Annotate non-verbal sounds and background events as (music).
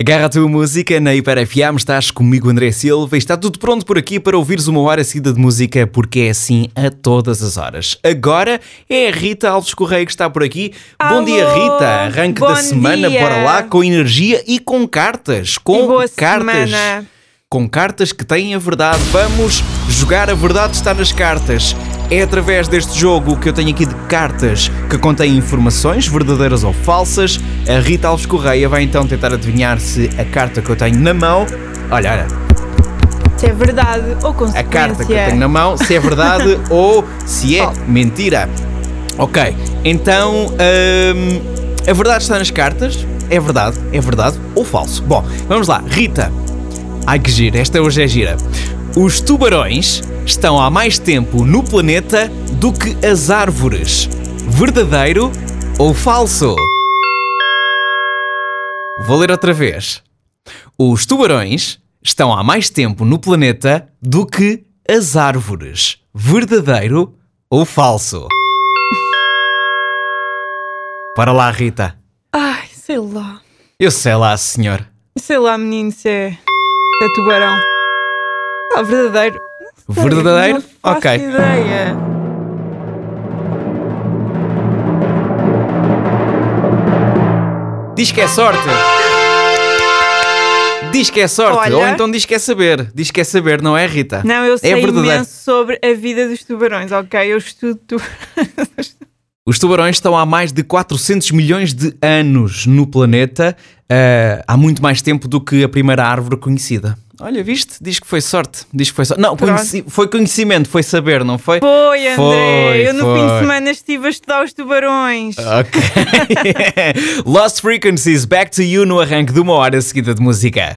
Agarra a tua música na Hiper FM, estás comigo André Silva e está tudo pronto por aqui para ouvires uma hora seguida de música porque é assim a todas as horas. Agora é a Rita Alves Correia que está por aqui. Alô, bom dia Rita, arranque da semana, dia. bora lá com energia e com cartas, com cartas. semana. Com cartas que têm a verdade. Vamos jogar a verdade está nas cartas. É através deste jogo que eu tenho aqui de cartas que contém informações verdadeiras ou falsas. A Rita Alves Correia vai então tentar adivinhar se a carta que eu tenho na mão. Olha, olha, Se é verdade ou consequência. a carta que eu tenho na mão, se é verdade (laughs) ou se é mentira. Ok, então hum, a verdade está nas cartas. É verdade, é verdade ou falso? Bom, vamos lá, Rita. Ai que gira, esta hoje é gira. Os tubarões estão há mais tempo no planeta do que as árvores. Verdadeiro ou falso? Vou ler outra vez. Os tubarões estão há mais tempo no planeta do que as árvores. Verdadeiro ou falso? Para lá, Rita. Ai, sei lá. Eu sei lá, senhor. Sei lá, menino, se é, se é tubarão. Ah, verdadeiro. Verdadeiro? Não faço Ok. ideia. Diz que é sorte. Diz que é sorte. Olha. Ou então diz que é saber. Diz que é saber, não é, Rita? Não, eu sei verdadeiro. imenso sobre a vida dos tubarões, ok? Eu estudo tu... (laughs) Os tubarões estão há mais de 400 milhões de anos no planeta, ah, há muito mais tempo do que a primeira árvore conhecida. Olha, viste? Diz que foi sorte. Diz que foi sorte. Não, conheci- foi conhecimento, foi saber, não foi? Foi, André. Foi, eu no fim foi. de semana estive a estudar os tubarões. Ok. (laughs) Lost Frequencies, back to you no arranque de uma hora seguida de música.